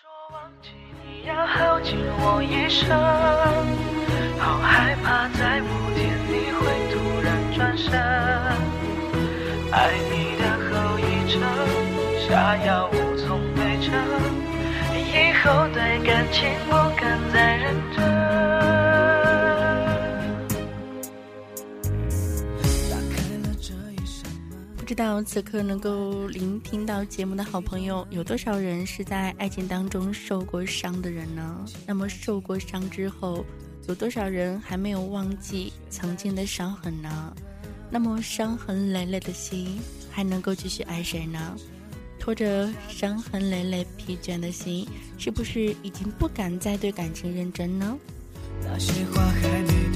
说忘记你要耗尽我一生，好害怕在某天你会突然转身。爱你的后遗症，下药无从对症，以后对感情不敢知道此刻能够聆听到节目的好朋友有多少人是在爱情当中受过伤的人呢？那么受过伤之后，有多少人还没有忘记曾经的伤痕呢？那么伤痕累累的心还能够继续爱谁呢？拖着伤痕累累、疲倦的心，是不是已经不敢再对感情认真呢？那些话还没。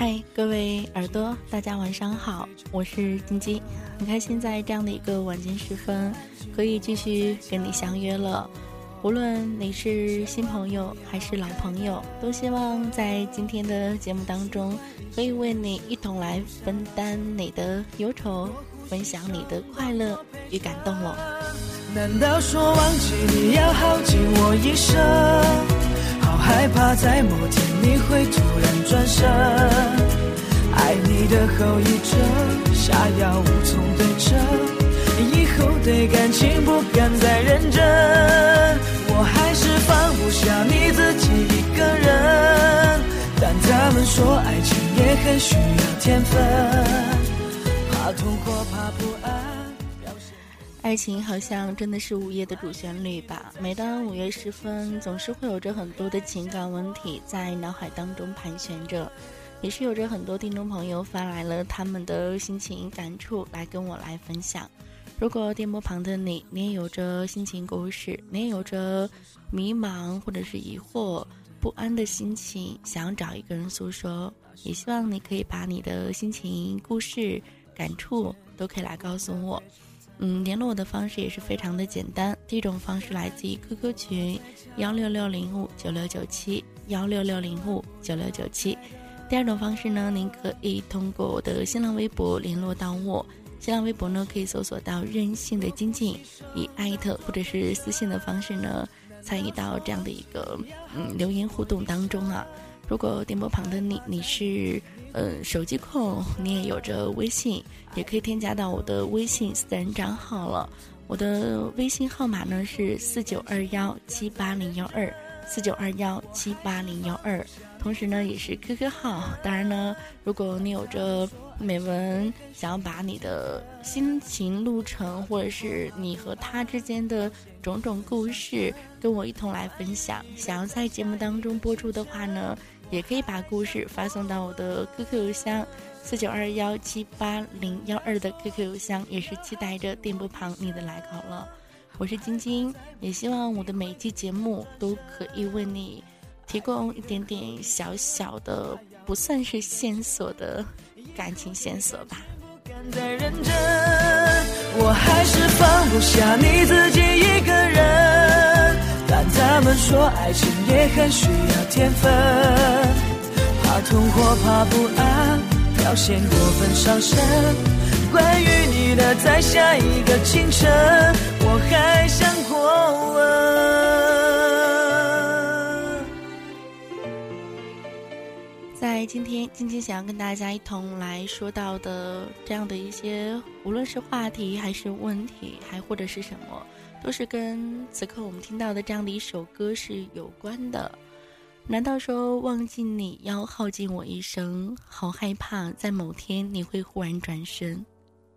嗨，各位耳朵，大家晚上好，我是金鸡，很开心在这样的一个晚间时分，可以继续跟你相约了。无论你是新朋友还是老朋友，都希望在今天的节目当中，可以为你一同来分担你的忧愁，分享你的快乐与感动哦。难道说忘记你要耗尽我一生？好害怕在某天你会突然转身。爱你的后遗症，下药无从对症，以后对感情不敢再认真。我还是放不下你自己一个人，但他们说爱情也很需要天分，怕痛或怕不安。爱情好像真的是午夜的主旋律吧。每当午夜时分，总是会有着很多的情感问题在脑海当中盘旋着，也是有着很多听众朋友发来了他们的心情感触来跟我来分享。如果电波旁的你，你也有着心情故事，你也有着迷茫或者是疑惑、不安的心情，想找一个人诉说，也希望你可以把你的心情、故事、感触都可以来告诉我。嗯，联络我的方式也是非常的简单。第一种方式来自于 QQ 群幺六六零五九六九七幺六六零五九六九七。第二种方式呢，您可以通过我的新浪微博联络到我。新浪微博呢，可以搜索到任性的金靖，以艾特或者是私信的方式呢，参与到这样的一个嗯留言互动当中啊。如果电波旁的你，你是呃手机控，你也有着微信，也可以添加到我的微信私人账号了。我的微信号码呢是四九二幺七八零幺二，四九二幺七八零幺二。同时呢，也是 QQ 号。当然呢，如果你有着美文，想要把你的心情路程，或者是你和他之间的种种故事，跟我一同来分享，想要在节目当中播出的话呢，也可以把故事发送到我的 QQ 邮箱四九二幺七八零幺二的 QQ 邮箱，也是期待着电波旁你的来稿了。我是晶晶，也希望我的每一期节目都可以为你。提供一点点小小的，不算是线索的感情线索吧。我还是放不下你自己一个人，但他们说爱情也很需要天分，怕痛或怕不安，表现过分伤神。关于你的，在下一个清晨，我还想过问。在今天，晶晶想要跟大家一同来说到的这样的一些，无论是话题还是问题，还或者是什么，都是跟此刻我们听到的这样的一首歌是有关的。难道说忘记你要耗尽我一生？好害怕在某天你会忽然转身。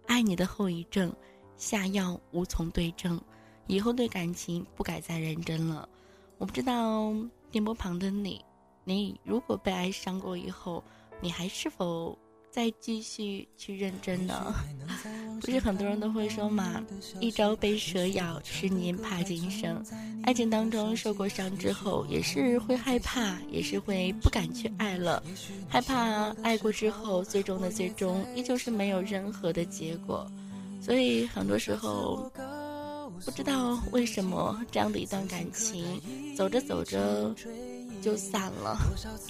爱你的后遗症，下药无从对症，以后对感情不敢再认真了。我不知道电波旁的你。你如果被爱伤过以后，你还是否再继续去认真呢？不是很多人都会说嘛，一朝被蛇咬，十年怕井绳。爱情当中受过伤之后，也是会害怕，也是会不敢去爱了，害怕爱过之后，最终的最终依旧是没有任何的结果。所以很多时候，不知道为什么这样的一段感情，走着走着。就散了，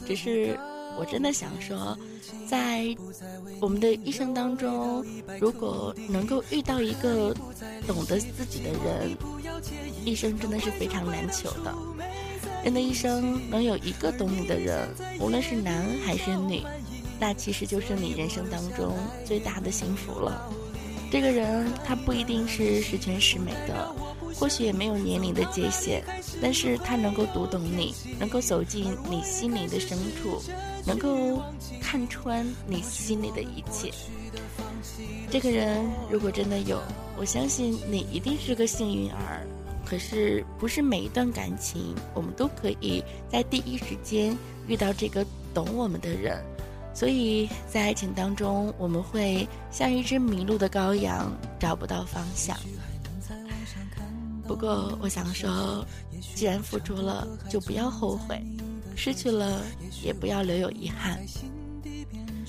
只是我真的想说，在我们的一生当中，如果能够遇到一个懂得自己的人，一生真的是非常难求的。人的一生能有一个懂你的人，无论是男还是女，那其实就是你人生当中最大的幸福了。这个人他不一定是十全十美的，或许也没有年龄的界限，但是他能够读懂你，能够走进你心灵的深处，能够看穿你心里的一切。这个人如果真的有，我相信你一定是个幸运儿。可是，不是每一段感情，我们都可以在第一时间遇到这个懂我们的人，所以在爱情当中，我们会像一只迷路的羔羊，找不到方向。不过，我想说，既然付出了，就不要后悔；失去了，也不要留有遗憾。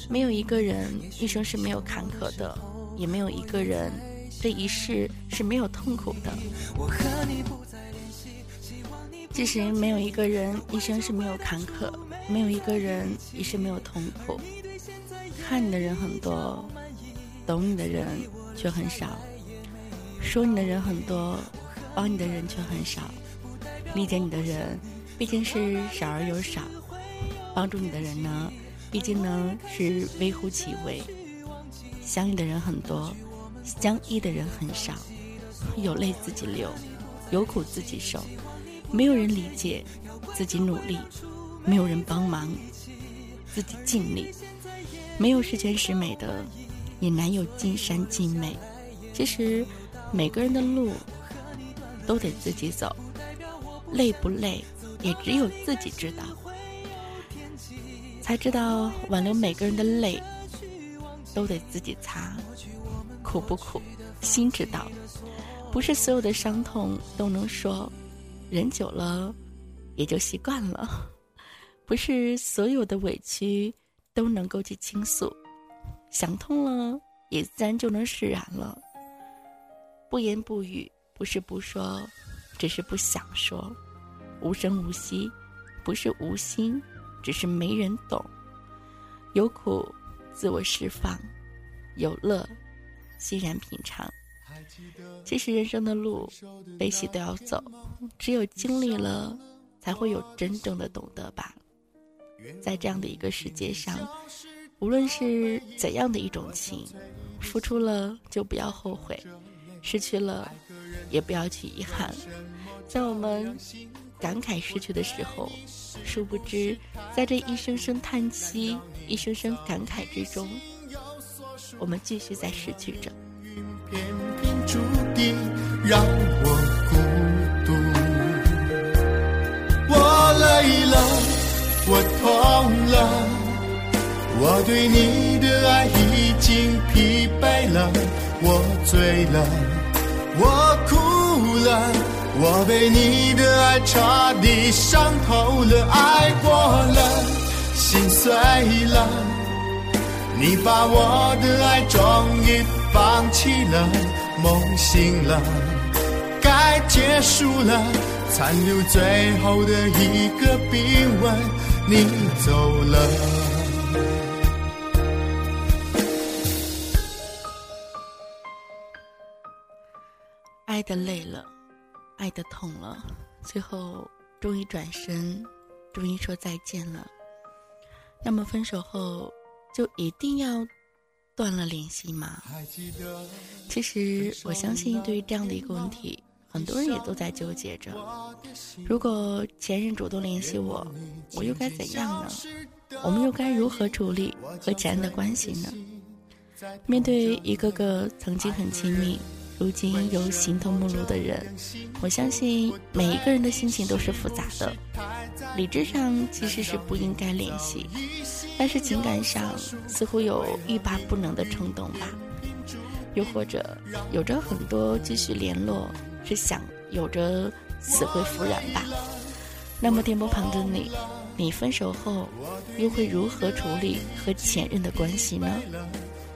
没有一个人一生是没有坎坷的，也没有一个人。这一世是没有痛苦的。其实没有一个人一生是没有坎坷，没有一个人一生没有痛苦。看你的人很多，懂你的人却很少；说你的人很多，帮你的人却很少。理解你的人毕竟是少而又少，帮助你的人呢，毕竟呢是微乎其微。想你的人很多。相依的人很少，有泪自己流，有苦自己受，没有人理解，自己努力，没有人帮忙，自己尽力，没有十全十美的，也难有尽善尽美。其实，每个人的路都得自己走，累不累，也只有自己知道，才知道挽留每个人的泪，都得自己擦。苦不苦，心知道。不是所有的伤痛都能说，忍久了也就习惯了。不是所有的委屈都能够去倾诉，想通了也自然就能释然了。不言不语不是不说，只是不想说。无声无息不是无心，只是没人懂。有苦自我释放，有乐。欣然品尝。其实人生的路，悲喜都要走，只有经历了，才会有真正的懂得吧。在这样的一个世界上，无论是怎样的一种情，付出了就不要后悔，失去了也不要去遗憾。在我们感慨失去的时候，殊不知，在这一声声叹息、一声声感慨之中。我们继续在失去着。我。累了，我痛了，我对你的爱已经疲惫了。我醉了，我了，我被你的爱彻底伤透了。爱过了，心碎了。你把我的爱终于放弃了，梦醒了，该结束了，残留最后的一个冰吻，你走了。爱的累了，爱的痛了，最后终于转身，终于说再见了。那么分手后。就一定要断了联系吗？其实我相信，对于这样的一个问题，很多人也都在纠结着。如果前任主动联系我，我又该怎样呢？我们又该如何处理和前任的关系呢？面对一个个曾经很亲密，如今有形同陌路的人，我相信每一个人的心情都是复杂的。理智上其实是不应该联系。但是情感上似乎有欲罢不能的冲动吧，又或者有着很多继续联络，是想有着死灰复燃吧。那么电波旁的你，你分手后又会如何处理和前任的关系呢？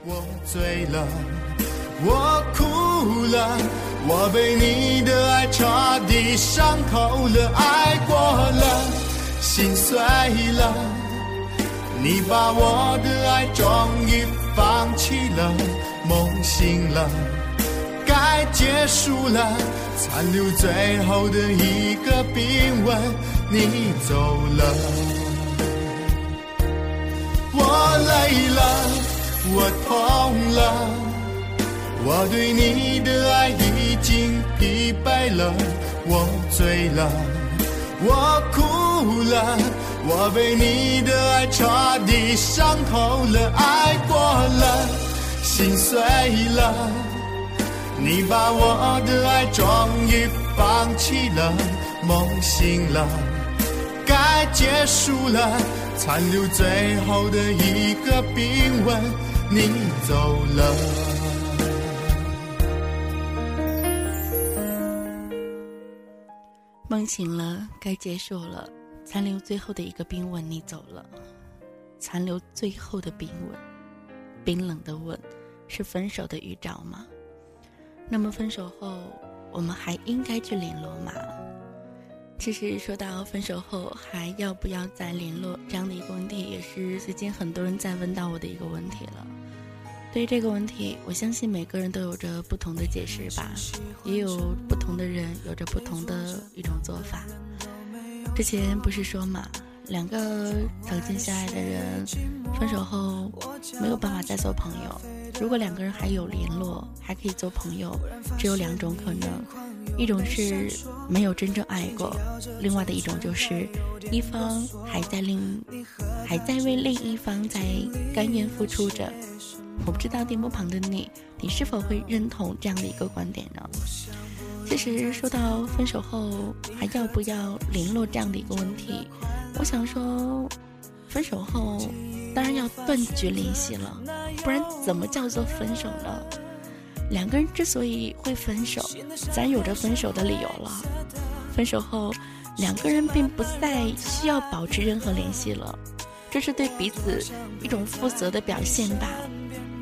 我醉了，我哭了，我被你的爱彻底伤透了，爱过了，心碎了。你把我的爱终于放弃了，梦醒了，该结束了，残留最后的一个冰吻，你走了。我累了，我痛了，我对你的爱已经疲惫了，我醉了，我哭了，我被你的爱彻底伤透了，爱过了，心碎了。你把我的爱终于放弃了，梦醒了，该结束了，残留最后的一个冰吻，你走了。梦醒了，该结束了，残留最后的一个冰吻，你走了，残留最后的冰吻，冰冷的吻，是分手的预兆吗？那么分手后，我们还应该去联络吗？其实说到分手后还要不要再联络这样的一个问题，也是最近很多人在问到我的一个问题了。对于这个问题，我相信每个人都有着不同的解释吧，也有不同的人有着不同的一种做法。之前不是说嘛，两个曾经相爱的人分手后没有办法再做朋友。如果两个人还有联络，还可以做朋友，只有两种可能：一种是没有真正爱过，另外的一种就是一方还在另还在为另一方在甘愿付出着。我不知道电波旁的你，你是否会认同这样的一个观点呢？其实说到分手后还要不要联络这样的一个问题，我想说，分手后。当然要断绝联系了，不然怎么叫做分手呢？两个人之所以会分手，咱有着分手的理由了。分手后，两个人并不再需要保持任何联系了，这是对彼此一种负责的表现罢了。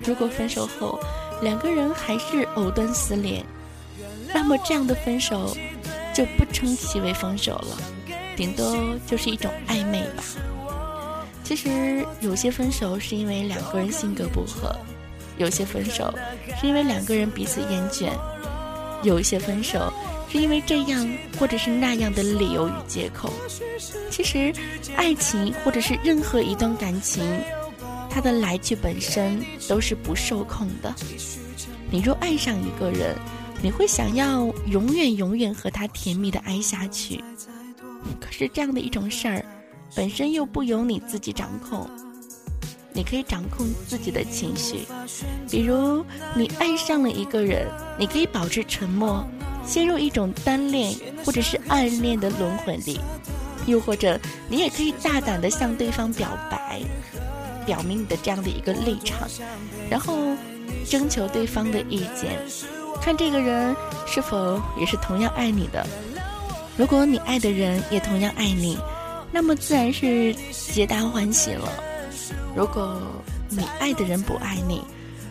如果分手后两个人还是藕断丝连，那么这样的分手就不称其为分手了，顶多就是一种暧昧吧。其实有些分手是因为两个人性格不合，有些分手是因为两个人彼此厌倦，有一些分手是因为这样或者是那样的理由与借口。其实，爱情或者是任何一段感情，它的来去本身都是不受控的。你若爱上一个人，你会想要永远永远和他甜蜜的爱下去。可是这样的一种事儿。本身又不由你自己掌控，你可以掌控自己的情绪。比如，你爱上了一个人，你可以保持沉默，陷入一种单恋或者是暗恋的轮回里；又或者，你也可以大胆的向对方表白，表明你的这样的一个立场，然后征求对方的意见，看这个人是否也是同样爱你的。如果你爱的人也同样爱你。那么自然是皆大欢喜了。如果你爱的人不爱你，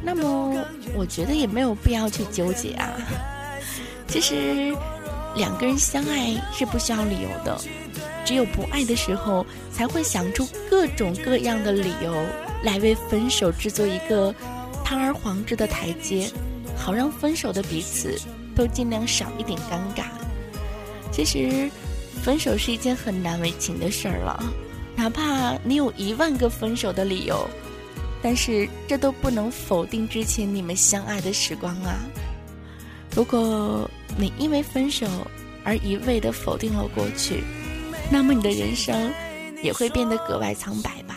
那么我觉得也没有必要去纠结啊。其实两个人相爱是不需要理由的，只有不爱的时候才会想出各种各样的理由来为分手制作一个堂而皇之的台阶，好让分手的彼此都尽量少一点尴尬。其实。分手是一件很难为情的事儿了，哪怕你有一万个分手的理由，但是这都不能否定之前你们相爱的时光啊！如果你因为分手而一味的否定了过去，那么你的人生也会变得格外苍白吧？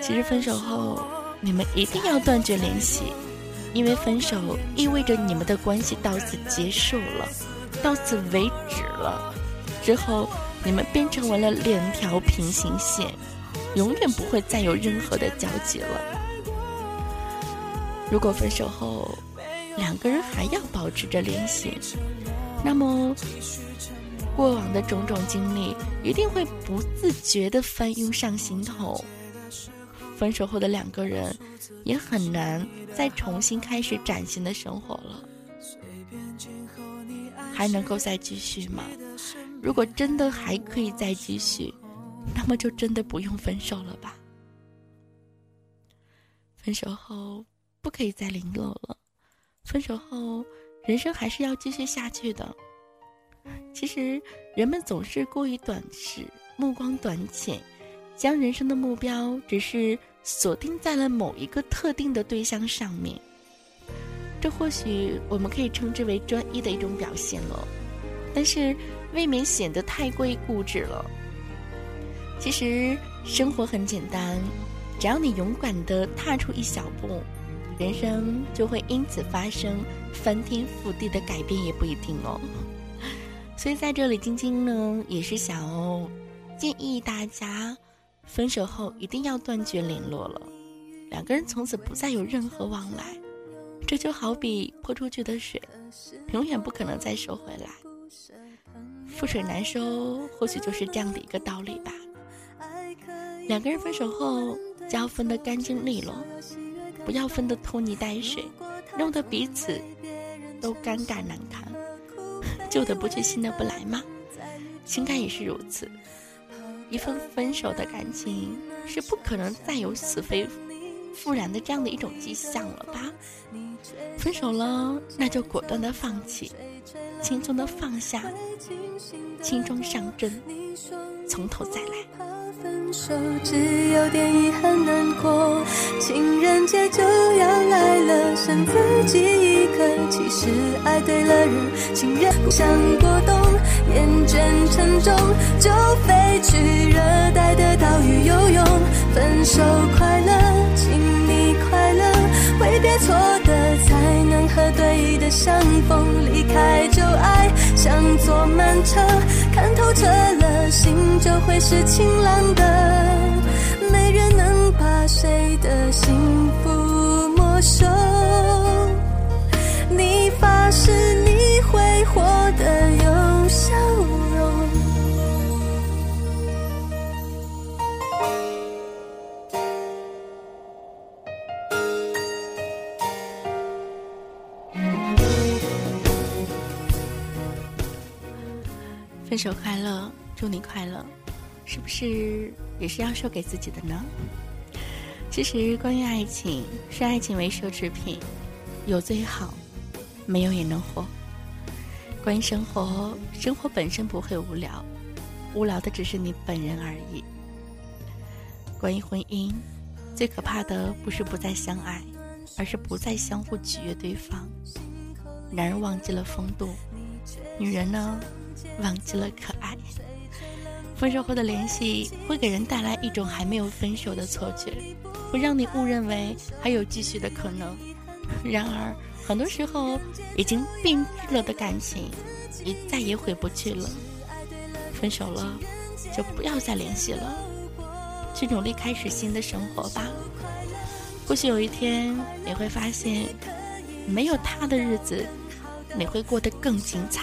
其实分手后，你们一定要断绝联系，因为分手意味着你们的关系到此结束了。到此为止了，之后你们便成为了两条平行线，永远不会再有任何的交集了。如果分手后两个人还要保持着联系，那么过往的种种经历一定会不自觉地翻涌上心头。分手后的两个人也很难再重新开始崭新的生活了。还能够再继续吗？如果真的还可以再继续，那么就真的不用分手了吧。分手后不可以再联络了，分手后，人生还是要继续下去的。其实，人们总是过于短视，目光短浅，将人生的目标只是锁定在了某一个特定的对象上面。这或许我们可以称之为专一的一种表现了，但是未免显得太过于固执了。其实生活很简单，只要你勇敢地踏出一小步，人生就会因此发生翻天覆地的改变，也不一定哦。所以在这里，晶晶呢也是想哦，建议大家分手后一定要断绝联络了，两个人从此不再有任何往来。这就好比泼出去的水，永远不可能再收回来。覆水难收，或许就是这样的一个道理吧。两个人分手后，就要分得干净利落，不要分得拖泥带水，弄得彼此都尴尬难堪。旧的不去，新的不来吗？情感也是如此，一份分手的感情是不可能再有死灰复燃的这样的一种迹象了吧？分手了，那就果断的放弃，轻松的放下，轻装上阵，从头再来。分手只有点遗憾难过，情人节就要来了，剩自己一个。其实爱对了人，情人不想过冬，厌倦沉重，就飞去热带的岛屿游泳。分手快乐，请你快乐，挥别错的，才能和的相逢。离开旧爱，像坐慢车，看透彻了，心就会是晴朗的。没人能把分手快乐，祝你快乐。是不是也是要说给自己的呢？其实，关于爱情，视爱情为奢侈品，有最好，没有也能活。关于生活，生活本身不会无聊，无聊的只是你本人而已。关于婚姻，最可怕的不是不再相爱，而是不再相互取悦对方。男人忘记了风度，女人呢，忘记了可爱。分手后的联系会给人带来一种还没有分手的错觉，会让你误认为还有继续的可能。然而，很多时候已经病愈了的感情，也再也回不去了。分手了，就不要再联系了，去努力开始新的生活吧。或许有一天你会发现，没有他的日子，你会过得更精彩。